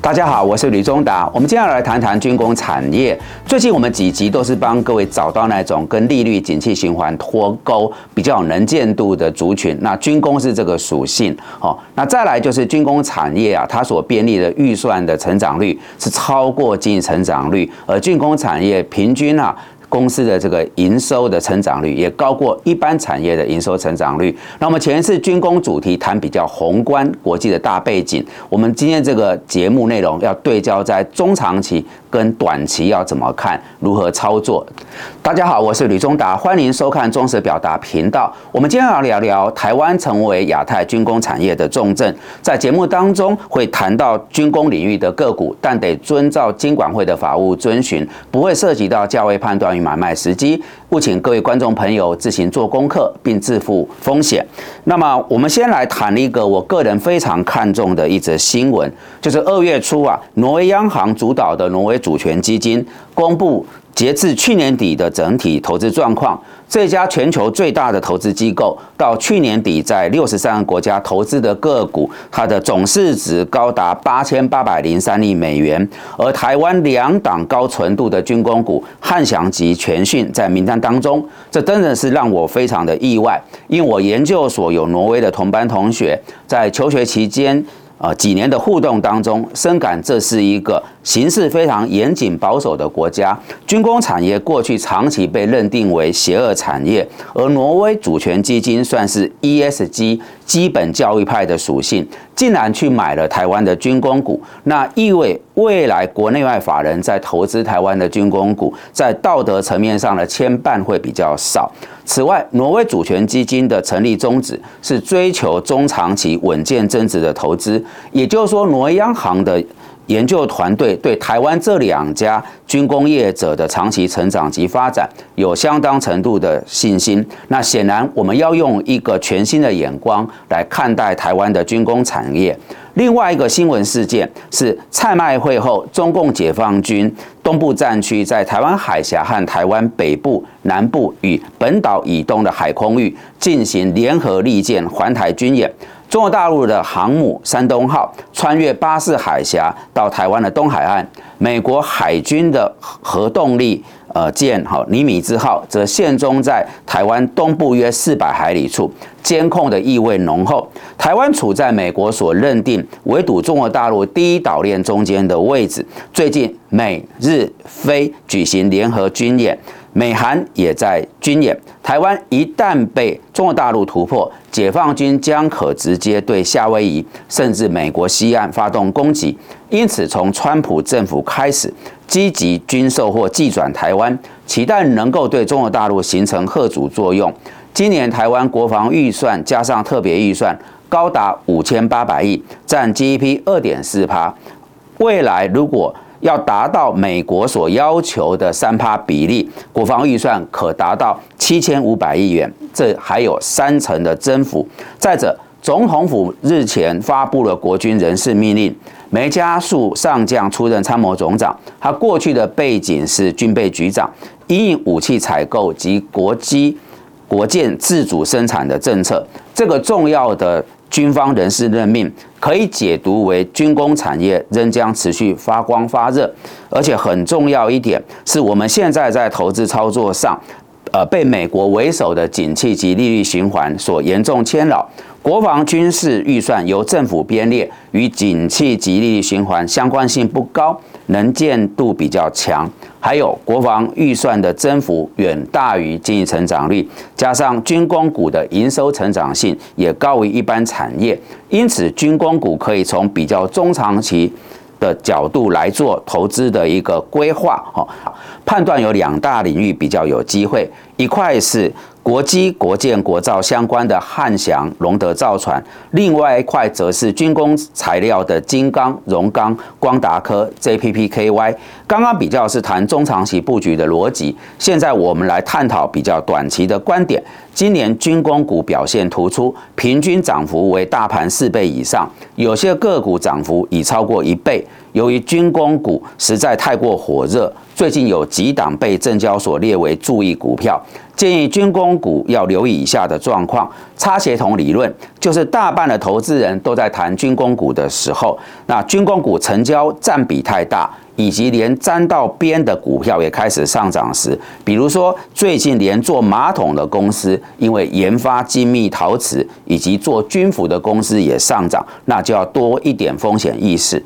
大家好，我是吕中达。我们接下来谈谈军工产业。最近我们几集都是帮各位找到那种跟利率、景气循环脱钩、比较能见度的族群。那军工是这个属性哦。那再来就是军工产业啊，它所编列的预算的成长率是超过经济成长率，而军工产业平均啊。公司的这个营收的成长率也高过一般产业的营收成长率。那我们前一次军工主题谈比较宏观国际的大背景，我们今天这个节目内容要对焦在中长期跟短期要怎么看，如何操作。大家好，我是吕中达，欢迎收看中实表达频道。我们今天要聊聊台湾成为亚太军工产业的重镇，在节目当中会谈到军工领域的个股，但得遵照金管会的法务遵循，不会涉及到价位判断与。买卖时机，务请各位观众朋友自行做功课，并自负风险。那么，我们先来谈一个我个人非常看重的一则新闻，就是二月初啊，挪威央行主导的挪威主权基金公布。截至去年底的整体投资状况，这家全球最大的投资机构到去年底在六十三个国家投资的个股，它的总市值高达八千八百零三亿美元。而台湾两档高纯度的军工股汉翔及全讯在名单当中，这真的是让我非常的意外，因为我研究所有挪威的同班同学在求学期间。呃，几年的互动当中，深感这是一个形势非常严谨保守的国家。军工产业过去长期被认定为邪恶产业，而挪威主权基金算是 ESG 基本教育派的属性，竟然去买了台湾的军工股，那意味未来国内外法人在投资台湾的军工股，在道德层面上的牵绊会比较少。此外，挪威主权基金的成立宗旨是追求中长期稳健增值的投资，也就是说，挪威央行的研究团队对台湾这两家军工业者的长期成长及发展有相当程度的信心。那显然，我们要用一个全新的眼光来看待台湾的军工产业。另外一个新闻事件是蔡麦会后，中共解放军东部战区在台湾海峡和台湾北部、南部与本岛以东的海空域进行联合利剑环台军演。中国大陆的航母山东号穿越巴士海峡到台湾的东海岸，美国海军的核动力。呃，舰哈尼米兹号则现踪在台湾东部约四百海里处，监控的意味浓厚。台湾处在美国所认定围堵中国大陆第一岛链中间的位置。最近美日菲举行联合军演，美韩也在军演。台湾一旦被中国大陆突破，解放军将可直接对夏威夷甚至美国西岸发动攻击。因此，从川普政府开始。积极军售或寄转台湾，期待能够对中国大陆形成贺阻作用。今年台湾国防预算加上特别预算高达五千八百亿，占 GDP 二点四趴。未来如果要达到美国所要求的三趴比例，国防预算可达到七千五百亿元，这还有三成的增幅。再者，总统府日前发布了国军人事命令。梅加速上将出任参谋总长，他过去的背景是军备局长，因武器采购及国机、国建自主生产的政策。这个重要的军方人士任命，可以解读为军工产业仍将持续发光发热。而且很重要一点是，我们现在在投资操作上，呃，被美国为首的景气及利率循环所严重牵扰。国防军事预算由政府编列，与景气及利率循环相关性不高，能见度比较强。还有国防预算的增幅远大于经济成长率，加上军工股的营收成长性也高于一般产业，因此军工股可以从比较中长期的角度来做投资的一个规划。哈，判断有两大领域比较有机会，一块是。国机、国建、国造相关的汉翔、龙德造船，另外一块则是军工材料的金刚、荣钢、光达科、JPPKY。刚刚比较是谈中长期布局的逻辑，现在我们来探讨比较短期的观点。今年军工股表现突出，平均涨幅为大盘四倍以上，有些个股涨幅已超过一倍。由于军工股实在太过火热，最近有几档被证交所列为注意股票。建议军工股要留意以下的状况：差协同理论，就是大半的投资人都在谈军工股的时候，那军工股成交占比太大。以及连沾到边的股票也开始上涨时，比如说最近连做马桶的公司，因为研发精密陶瓷，以及做军服的公司也上涨，那就要多一点风险意识。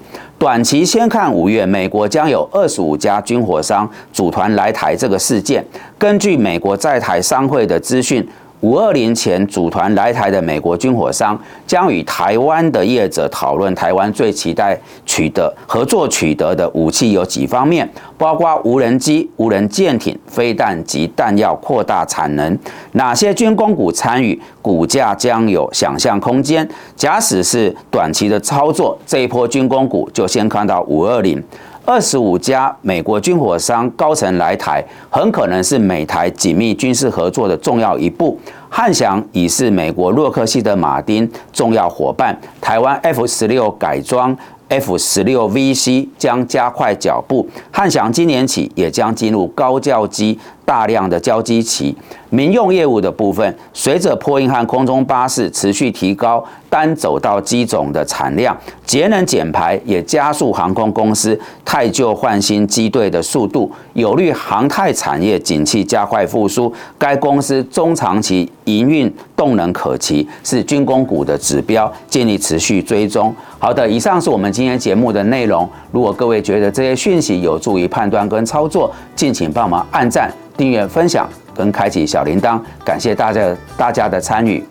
短期先看五月，美国将有二十五家军火商组团来台这个事件，根据美国在台商会的资讯。五二零前组团来台的美国军火商将与台湾的业者讨论台湾最期待取得合作取得的武器有几方面，包括无人机、无人舰艇、飞弹及弹药扩大产能，哪些军工股参与，股价将有想象空间。假使是短期的操作，这一波军工股就先看到五二零。二十五家美国军火商高层来台，很可能是美台紧密军事合作的重要一步。汉翔已是美国洛克希德马丁重要伙伴，台湾 F 十六改装 F 十六 VC 将加快脚步。汉翔今年起也将进入高教机。大量的交机期，民用业务的部分，随着波音和空中巴士持续提高单走道机种的产量，节能减排也加速航空公司太旧换新机队的速度，有利航太产业景气加快复苏。该公司中长期营运动能可期，是军工股的指标，建议持续追踪。好的，以上是我们今天节目的内容。如果各位觉得这些讯息有助于判断跟操作，敬请帮忙按赞。订阅、分享跟开启小铃铛，感谢大家大家的参与。